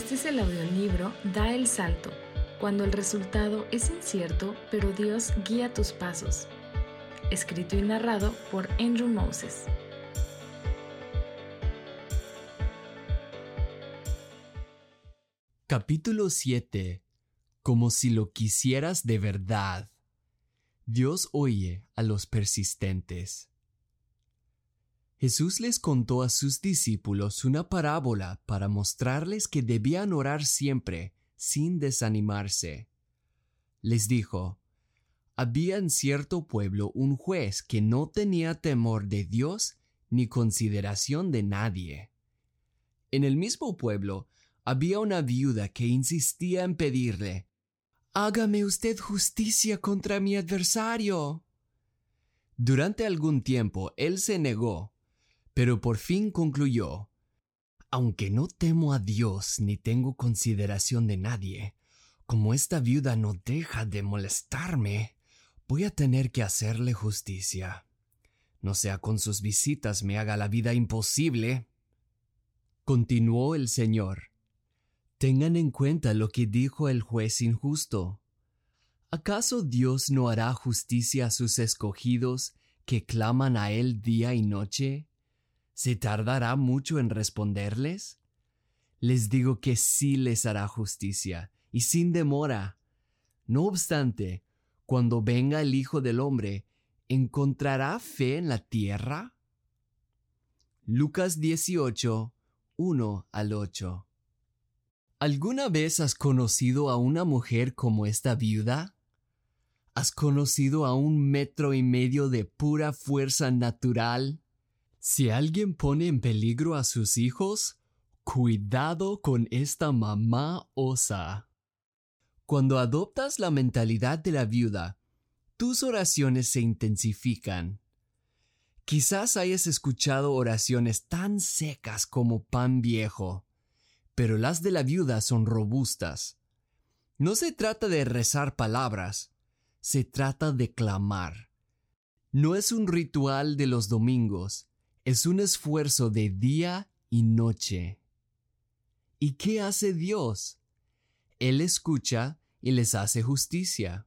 Este es el audiolibro Da el Salto, cuando el resultado es incierto, pero Dios guía tus pasos. Escrito y narrado por Andrew Moses. Capítulo 7. Como si lo quisieras de verdad. Dios oye a los persistentes. Jesús les contó a sus discípulos una parábola para mostrarles que debían orar siempre, sin desanimarse. Les dijo, Había en cierto pueblo un juez que no tenía temor de Dios ni consideración de nadie. En el mismo pueblo había una viuda que insistía en pedirle, Hágame usted justicia contra mi adversario. Durante algún tiempo él se negó, pero por fin concluyó, aunque no temo a Dios ni tengo consideración de nadie, como esta viuda no deja de molestarme, voy a tener que hacerle justicia. No sea con sus visitas me haga la vida imposible. Continuó el Señor. Tengan en cuenta lo que dijo el juez injusto. ¿Acaso Dios no hará justicia a sus escogidos que claman a Él día y noche? ¿Se tardará mucho en responderles? Les digo que sí les hará justicia, y sin demora. No obstante, cuando venga el Hijo del Hombre, ¿encontrará fe en la tierra? Lucas 18, 1 al 8. ¿Alguna vez has conocido a una mujer como esta viuda? ¿Has conocido a un metro y medio de pura fuerza natural? Si alguien pone en peligro a sus hijos, cuidado con esta mamá osa. Cuando adoptas la mentalidad de la viuda, tus oraciones se intensifican. Quizás hayas escuchado oraciones tan secas como pan viejo, pero las de la viuda son robustas. No se trata de rezar palabras, se trata de clamar. No es un ritual de los domingos, es un esfuerzo de día y noche. ¿Y qué hace Dios? Él escucha y les hace justicia.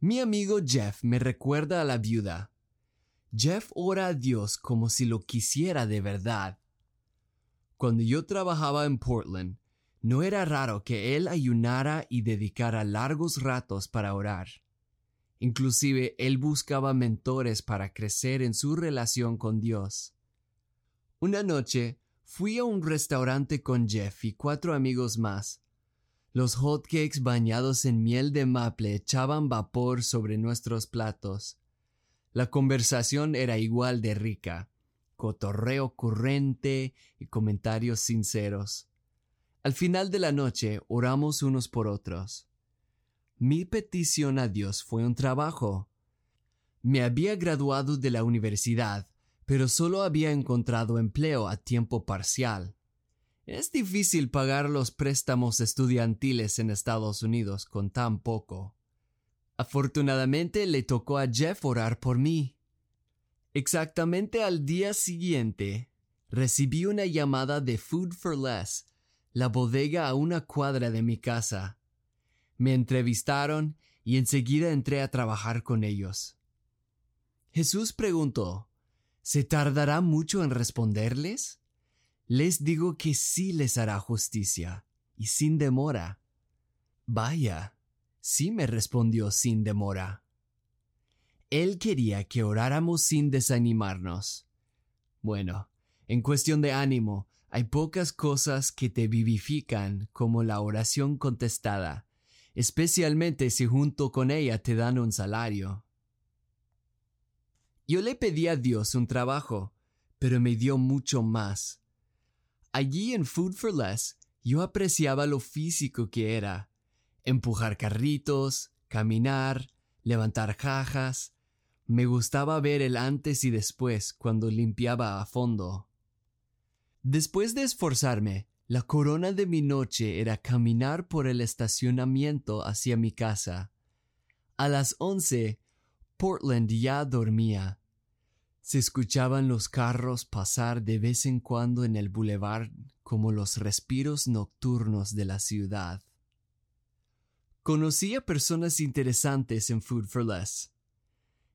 Mi amigo Jeff me recuerda a la viuda. Jeff ora a Dios como si lo quisiera de verdad. Cuando yo trabajaba en Portland, no era raro que él ayunara y dedicara largos ratos para orar. Inclusive él buscaba mentores para crecer en su relación con Dios. Una noche fui a un restaurante con Jeff y cuatro amigos más. Los hotcakes bañados en miel de maple echaban vapor sobre nuestros platos. La conversación era igual de rica, cotorreo corriente y comentarios sinceros. Al final de la noche oramos unos por otros. Mi petición a Dios fue un trabajo. Me había graduado de la universidad, pero solo había encontrado empleo a tiempo parcial. Es difícil pagar los préstamos estudiantiles en Estados Unidos con tan poco. Afortunadamente le tocó a Jeff orar por mí. Exactamente al día siguiente, recibí una llamada de Food for Less, la bodega a una cuadra de mi casa. Me entrevistaron y enseguida entré a trabajar con ellos. Jesús preguntó, ¿Se tardará mucho en responderles? Les digo que sí les hará justicia, y sin demora. Vaya, sí me respondió sin demora. Él quería que oráramos sin desanimarnos. Bueno, en cuestión de ánimo, hay pocas cosas que te vivifican como la oración contestada, especialmente si junto con ella te dan un salario. Yo le pedí a Dios un trabajo, pero me dio mucho más. Allí en Food for Less yo apreciaba lo físico que era. Empujar carritos, caminar, levantar cajas. Me gustaba ver el antes y después cuando limpiaba a fondo. Después de esforzarme, la corona de mi noche era caminar por el estacionamiento hacia mi casa. A las once, Portland ya dormía. Se escuchaban los carros pasar de vez en cuando en el boulevard como los respiros nocturnos de la ciudad. Conocí a personas interesantes en Food for Less.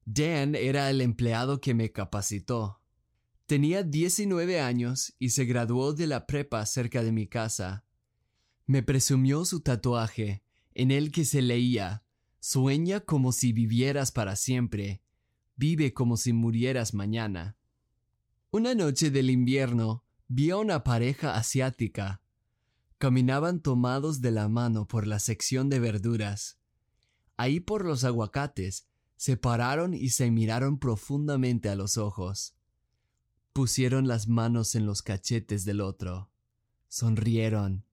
Dan era el empleado que me capacitó. Tenía 19 años y se graduó de la prepa cerca de mi casa. Me presumió su tatuaje, en el que se leía Sueña como si vivieras para siempre, vive como si murieras mañana. Una noche del invierno vi a una pareja asiática. Caminaban tomados de la mano por la sección de verduras. Ahí por los aguacates, se pararon y se miraron profundamente a los ojos. Pusieron las manos en los cachetes del otro. Sonrieron.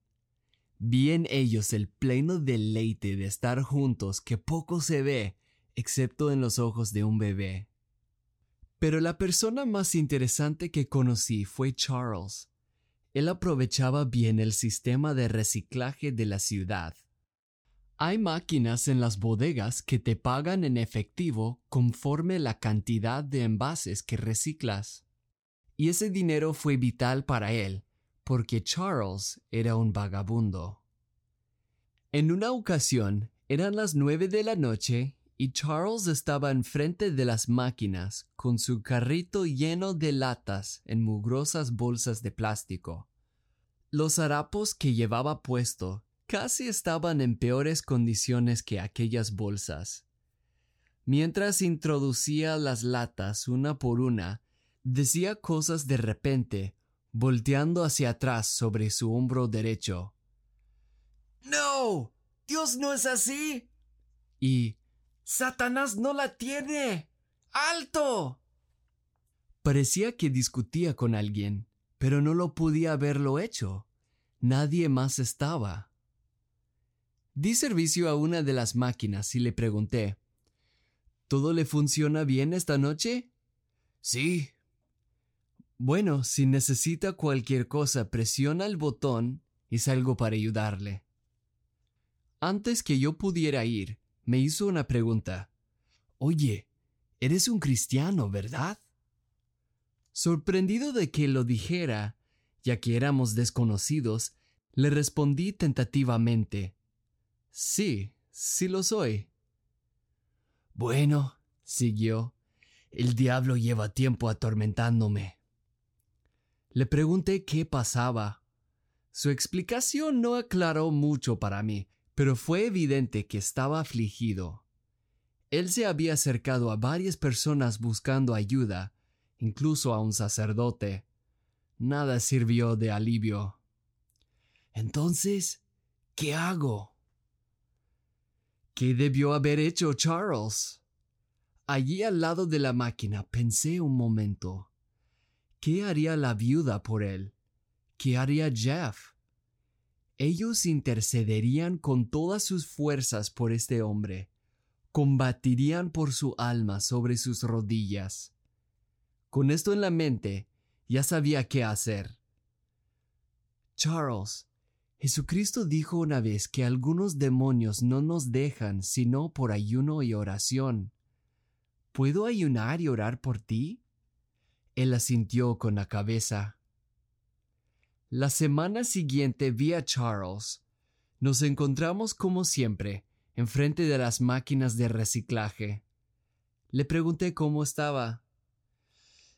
Vi en ellos el pleno deleite de estar juntos que poco se ve, excepto en los ojos de un bebé. Pero la persona más interesante que conocí fue Charles. Él aprovechaba bien el sistema de reciclaje de la ciudad. Hay máquinas en las bodegas que te pagan en efectivo conforme la cantidad de envases que reciclas. Y ese dinero fue vital para él, porque Charles era un vagabundo. En una ocasión, eran las nueve de la noche y Charles estaba enfrente de las máquinas con su carrito lleno de latas en mugrosas bolsas de plástico. Los harapos que llevaba puesto casi estaban en peores condiciones que aquellas bolsas. Mientras introducía las latas una por una, decía cosas de repente, volteando hacia atrás sobre su hombro derecho. No. Dios no es así. Y Satanás no la tiene. ¡Alto! Parecía que discutía con alguien, pero no lo podía haberlo hecho. Nadie más estaba. Di servicio a una de las máquinas y le pregunté ¿Todo le funciona bien esta noche? Sí. Bueno, si necesita cualquier cosa, presiona el botón y salgo para ayudarle. Antes que yo pudiera ir, me hizo una pregunta. Oye, eres un cristiano, ¿verdad? Sorprendido de que lo dijera, ya que éramos desconocidos, le respondí tentativamente. Sí, sí lo soy. Bueno, siguió, el diablo lleva tiempo atormentándome. Le pregunté qué pasaba. Su explicación no aclaró mucho para mí, pero fue evidente que estaba afligido. Él se había acercado a varias personas buscando ayuda, incluso a un sacerdote. Nada sirvió de alivio. Entonces, ¿qué hago? ¿Qué debió haber hecho Charles? Allí al lado de la máquina pensé un momento. ¿Qué haría la viuda por él? ¿Qué haría Jeff? Ellos intercederían con todas sus fuerzas por este hombre, combatirían por su alma sobre sus rodillas. Con esto en la mente, ya sabía qué hacer. Charles, Jesucristo dijo una vez que algunos demonios no nos dejan sino por ayuno y oración. ¿Puedo ayunar y orar por ti? Él asintió con la cabeza. La semana siguiente vi a Charles. Nos encontramos como siempre, enfrente de las máquinas de reciclaje. Le pregunté cómo estaba.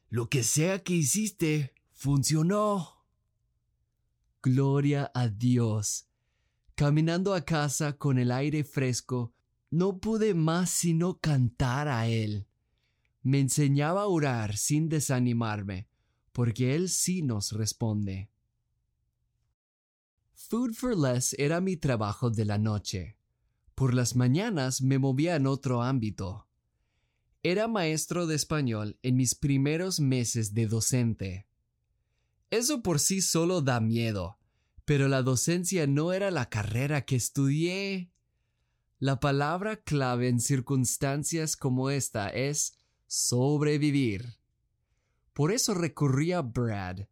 Lo que sea que hiciste, funcionó. Gloria a Dios. Caminando a casa con el aire fresco, no pude más sino cantar a Él. Me enseñaba a orar sin desanimarme, porque Él sí nos responde. Food for Less era mi trabajo de la noche. Por las mañanas me movía en otro ámbito. Era maestro de español en mis primeros meses de docente. Eso por sí solo da miedo, pero la docencia no era la carrera que estudié. La palabra clave en circunstancias como esta es sobrevivir. Por eso recurrí a Brad,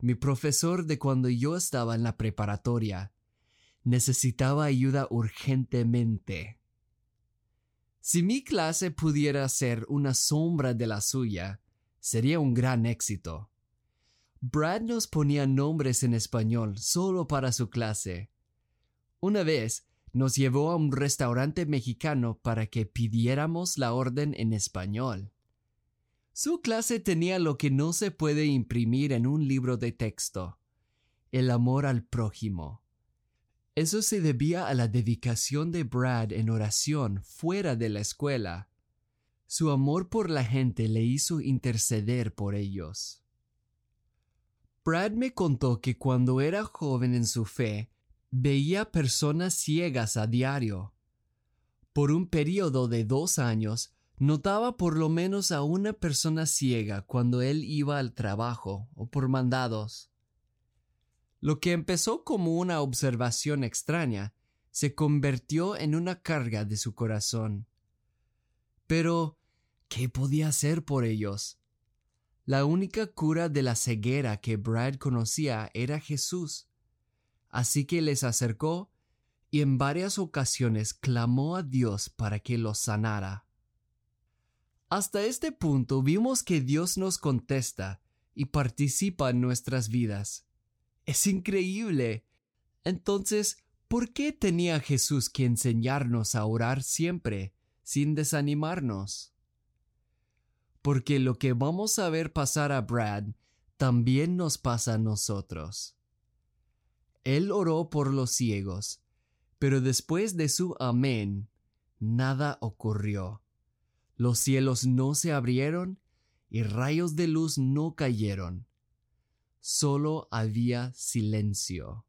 mi profesor de cuando yo estaba en la preparatoria, necesitaba ayuda urgentemente. Si mi clase pudiera ser una sombra de la suya, Sería un gran éxito. Brad nos ponía nombres en español solo para su clase. Una vez nos llevó a un restaurante mexicano para que pidiéramos la orden en español. Su clase tenía lo que no se puede imprimir en un libro de texto, el amor al prójimo. Eso se debía a la dedicación de Brad en oración fuera de la escuela. Su amor por la gente le hizo interceder por ellos. Brad me contó que cuando era joven en su fe, veía personas ciegas a diario. Por un periodo de dos años, notaba por lo menos a una persona ciega cuando él iba al trabajo o por mandados. Lo que empezó como una observación extraña se convirtió en una carga de su corazón. Pero, ¿qué podía hacer por ellos? La única cura de la ceguera que Brad conocía era Jesús. Así que les acercó y en varias ocasiones clamó a Dios para que los sanara. Hasta este punto vimos que Dios nos contesta y participa en nuestras vidas. Es increíble. Entonces, ¿por qué tenía Jesús que enseñarnos a orar siempre, sin desanimarnos? Porque lo que vamos a ver pasar a Brad también nos pasa a nosotros. Él oró por los ciegos, pero después de su amén, nada ocurrió. Los cielos no se abrieron y rayos de luz no cayeron. Solo había silencio.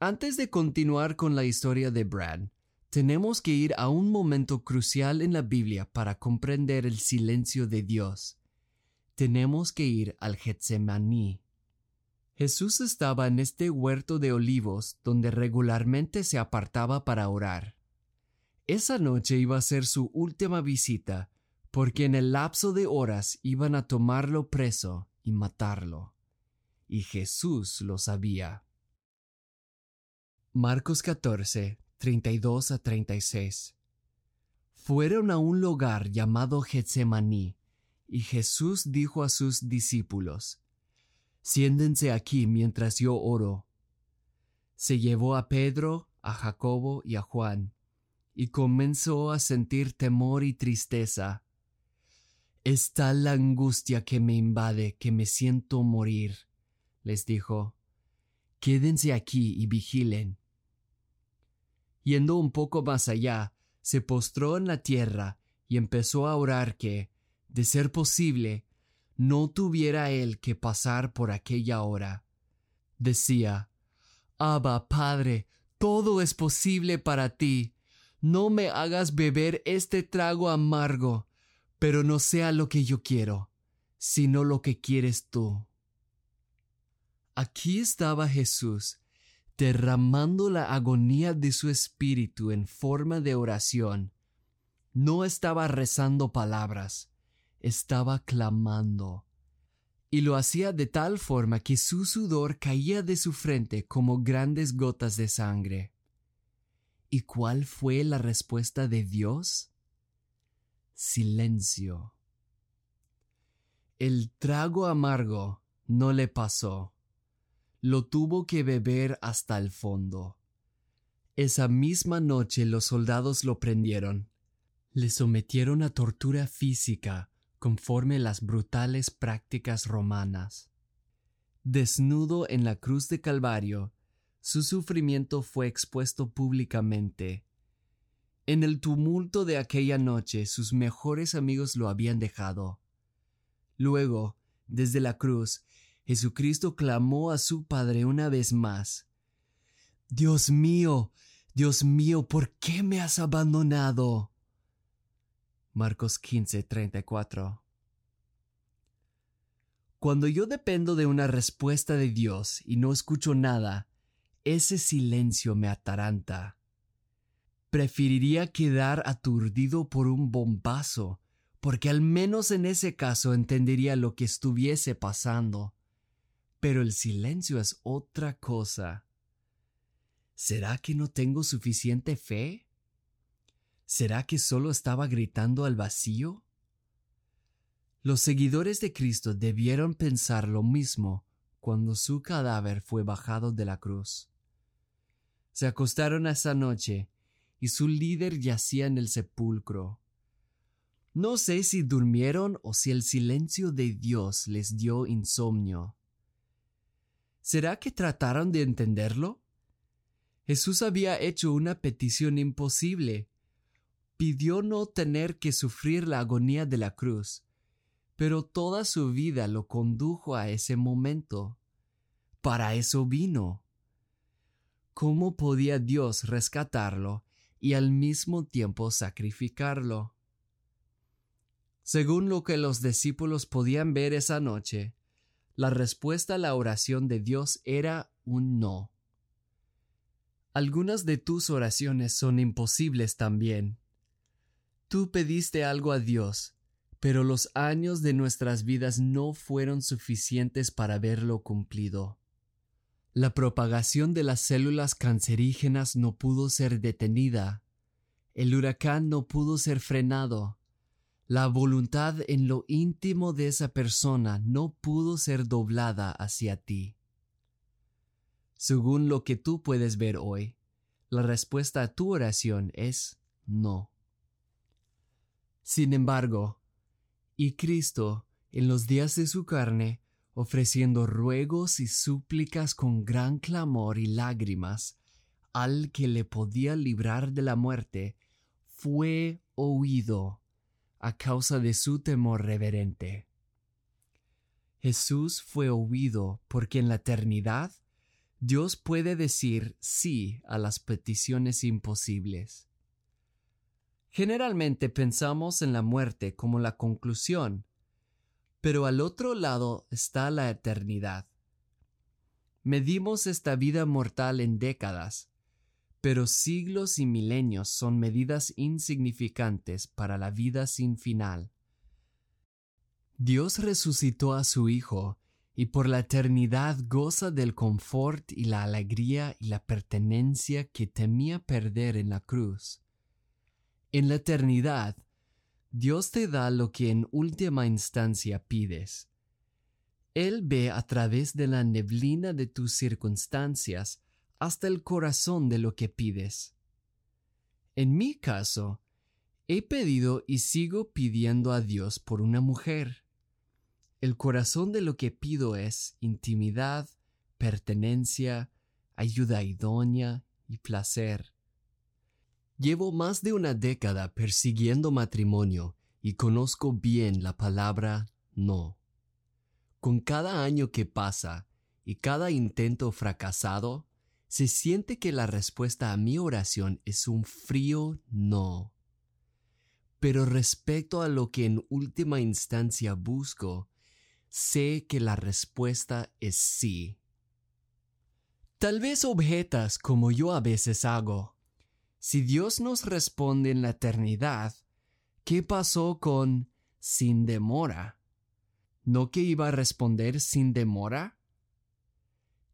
Antes de continuar con la historia de Brad, tenemos que ir a un momento crucial en la Biblia para comprender el silencio de Dios. Tenemos que ir al Getsemaní. Jesús estaba en este huerto de olivos donde regularmente se apartaba para orar. Esa noche iba a ser su última visita, porque en el lapso de horas iban a tomarlo preso y matarlo. Y Jesús lo sabía. Marcos 14, 32 a 36. Fueron a un lugar llamado Getsemaní, y Jesús dijo a sus discípulos, Siéndense aquí mientras yo oro. Se llevó a Pedro, a Jacobo y a Juan, y comenzó a sentir temor y tristeza. Es tal la angustia que me invade que me siento morir, les dijo. Quédense aquí y vigilen. Yendo un poco más allá, se postró en la tierra y empezó a orar que, de ser posible, no tuviera él que pasar por aquella hora. Decía, Abba, Padre, todo es posible para ti. No me hagas beber este trago amargo, pero no sea lo que yo quiero, sino lo que quieres tú. Aquí estaba Jesús, derramando la agonía de su espíritu en forma de oración. No estaba rezando palabras, estaba clamando. Y lo hacía de tal forma que su sudor caía de su frente como grandes gotas de sangre. ¿Y cuál fue la respuesta de Dios? Silencio. El trago amargo no le pasó. Lo tuvo que beber hasta el fondo. Esa misma noche los soldados lo prendieron. Le sometieron a tortura física conforme las brutales prácticas romanas. Desnudo en la cruz de Calvario, su sufrimiento fue expuesto públicamente. En el tumulto de aquella noche sus mejores amigos lo habían dejado. Luego, desde la cruz, Jesucristo clamó a su Padre una vez más. Dios mío, Dios mío, ¿por qué me has abandonado? Marcos 15, 34. Cuando yo dependo de una respuesta de Dios y no escucho nada, ese silencio me ataranta. Preferiría quedar aturdido por un bombazo, porque al menos en ese caso entendería lo que estuviese pasando. Pero el silencio es otra cosa. ¿Será que no tengo suficiente fe? ¿Será que solo estaba gritando al vacío? Los seguidores de Cristo debieron pensar lo mismo cuando su cadáver fue bajado de la cruz. Se acostaron esa noche y su líder yacía en el sepulcro. No sé si durmieron o si el silencio de Dios les dio insomnio. ¿Será que trataron de entenderlo? Jesús había hecho una petición imposible. Pidió no tener que sufrir la agonía de la cruz, pero toda su vida lo condujo a ese momento. Para eso vino. ¿Cómo podía Dios rescatarlo y al mismo tiempo sacrificarlo? Según lo que los discípulos podían ver esa noche, la respuesta a la oración de Dios era un no. Algunas de tus oraciones son imposibles también. Tú pediste algo a Dios, pero los años de nuestras vidas no fueron suficientes para verlo cumplido. La propagación de las células cancerígenas no pudo ser detenida. El huracán no pudo ser frenado. La voluntad en lo íntimo de esa persona no pudo ser doblada hacia ti. Según lo que tú puedes ver hoy, la respuesta a tu oración es no. Sin embargo, y Cristo, en los días de su carne, ofreciendo ruegos y súplicas con gran clamor y lágrimas al que le podía librar de la muerte, fue oído a causa de su temor reverente. Jesús fue oído porque en la eternidad Dios puede decir sí a las peticiones imposibles. Generalmente pensamos en la muerte como la conclusión, pero al otro lado está la eternidad. Medimos esta vida mortal en décadas, pero siglos y milenios son medidas insignificantes para la vida sin final. Dios resucitó a su Hijo y por la eternidad goza del confort y la alegría y la pertenencia que temía perder en la cruz. En la eternidad, Dios te da lo que en última instancia pides. Él ve a través de la neblina de tus circunstancias hasta el corazón de lo que pides. En mi caso, he pedido y sigo pidiendo a Dios por una mujer. El corazón de lo que pido es intimidad, pertenencia, ayuda idónea y placer. Llevo más de una década persiguiendo matrimonio y conozco bien la palabra no. Con cada año que pasa y cada intento fracasado, se siente que la respuesta a mi oración es un frío no. Pero respecto a lo que en última instancia busco, sé que la respuesta es sí. Tal vez objetas como yo a veces hago. Si Dios nos responde en la eternidad, ¿qué pasó con sin demora? ¿No que iba a responder sin demora?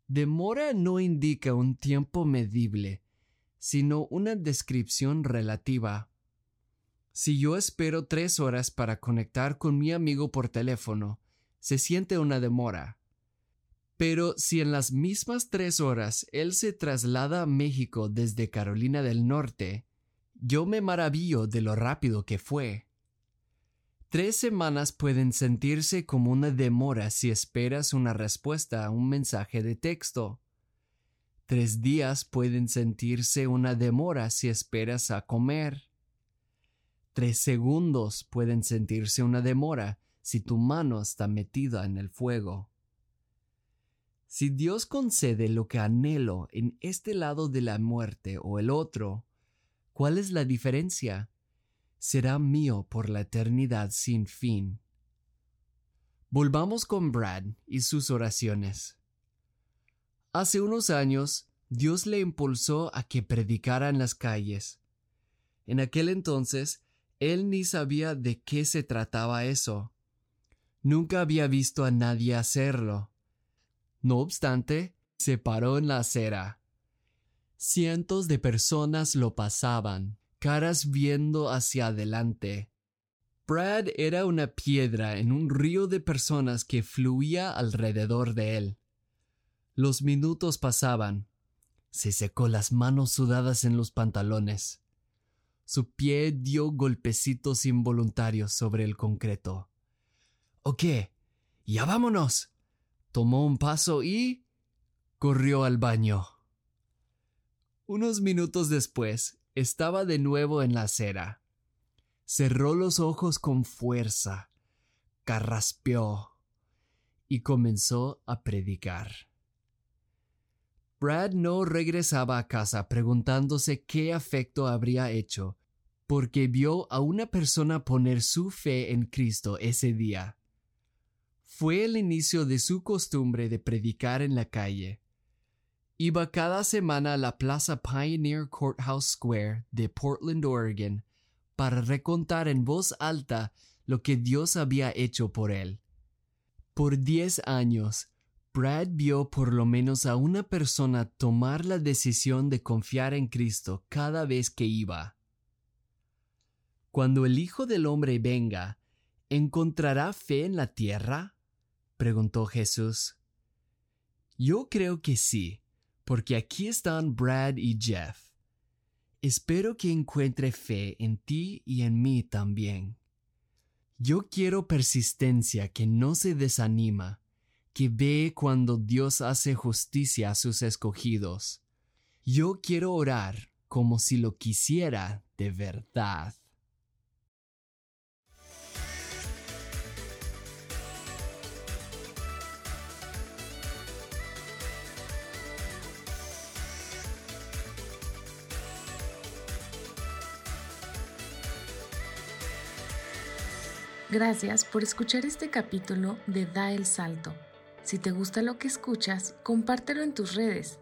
Demora no indica un tiempo medible, sino una descripción relativa. Si yo espero tres horas para conectar con mi amigo por teléfono, se siente una demora. Pero si en las mismas tres horas él se traslada a México desde Carolina del Norte, yo me maravillo de lo rápido que fue. Tres semanas pueden sentirse como una demora si esperas una respuesta a un mensaje de texto. Tres días pueden sentirse una demora si esperas a comer. Tres segundos pueden sentirse una demora si tu mano está metida en el fuego. Si Dios concede lo que anhelo en este lado de la muerte o el otro, ¿cuál es la diferencia? Será mío por la eternidad sin fin. Volvamos con Brad y sus oraciones. Hace unos años, Dios le impulsó a que predicara en las calles. En aquel entonces, él ni sabía de qué se trataba eso. Nunca había visto a nadie hacerlo. No obstante, se paró en la acera. Cientos de personas lo pasaban, caras viendo hacia adelante. Brad era una piedra en un río de personas que fluía alrededor de él. Los minutos pasaban. Se secó las manos sudadas en los pantalones. Su pie dio golpecitos involuntarios sobre el concreto. ¿O qué? Ya vámonos. Tomó un paso y... corrió al baño. Unos minutos después, estaba de nuevo en la acera. Cerró los ojos con fuerza, carraspeó y comenzó a predicar. Brad no regresaba a casa preguntándose qué afecto habría hecho, porque vio a una persona poner su fe en Cristo ese día. Fue el inicio de su costumbre de predicar en la calle. Iba cada semana a la Plaza Pioneer Courthouse Square de Portland, Oregon, para recontar en voz alta lo que Dios había hecho por él. Por diez años, Brad vio por lo menos a una persona tomar la decisión de confiar en Cristo cada vez que iba. Cuando el Hijo del Hombre venga, ¿encontrará fe en la tierra? Preguntó Jesús. Yo creo que sí, porque aquí están Brad y Jeff. Espero que encuentre fe en ti y en mí también. Yo quiero persistencia que no se desanima, que ve cuando Dios hace justicia a sus escogidos. Yo quiero orar como si lo quisiera de verdad. Gracias por escuchar este capítulo de Da el Salto. Si te gusta lo que escuchas, compártelo en tus redes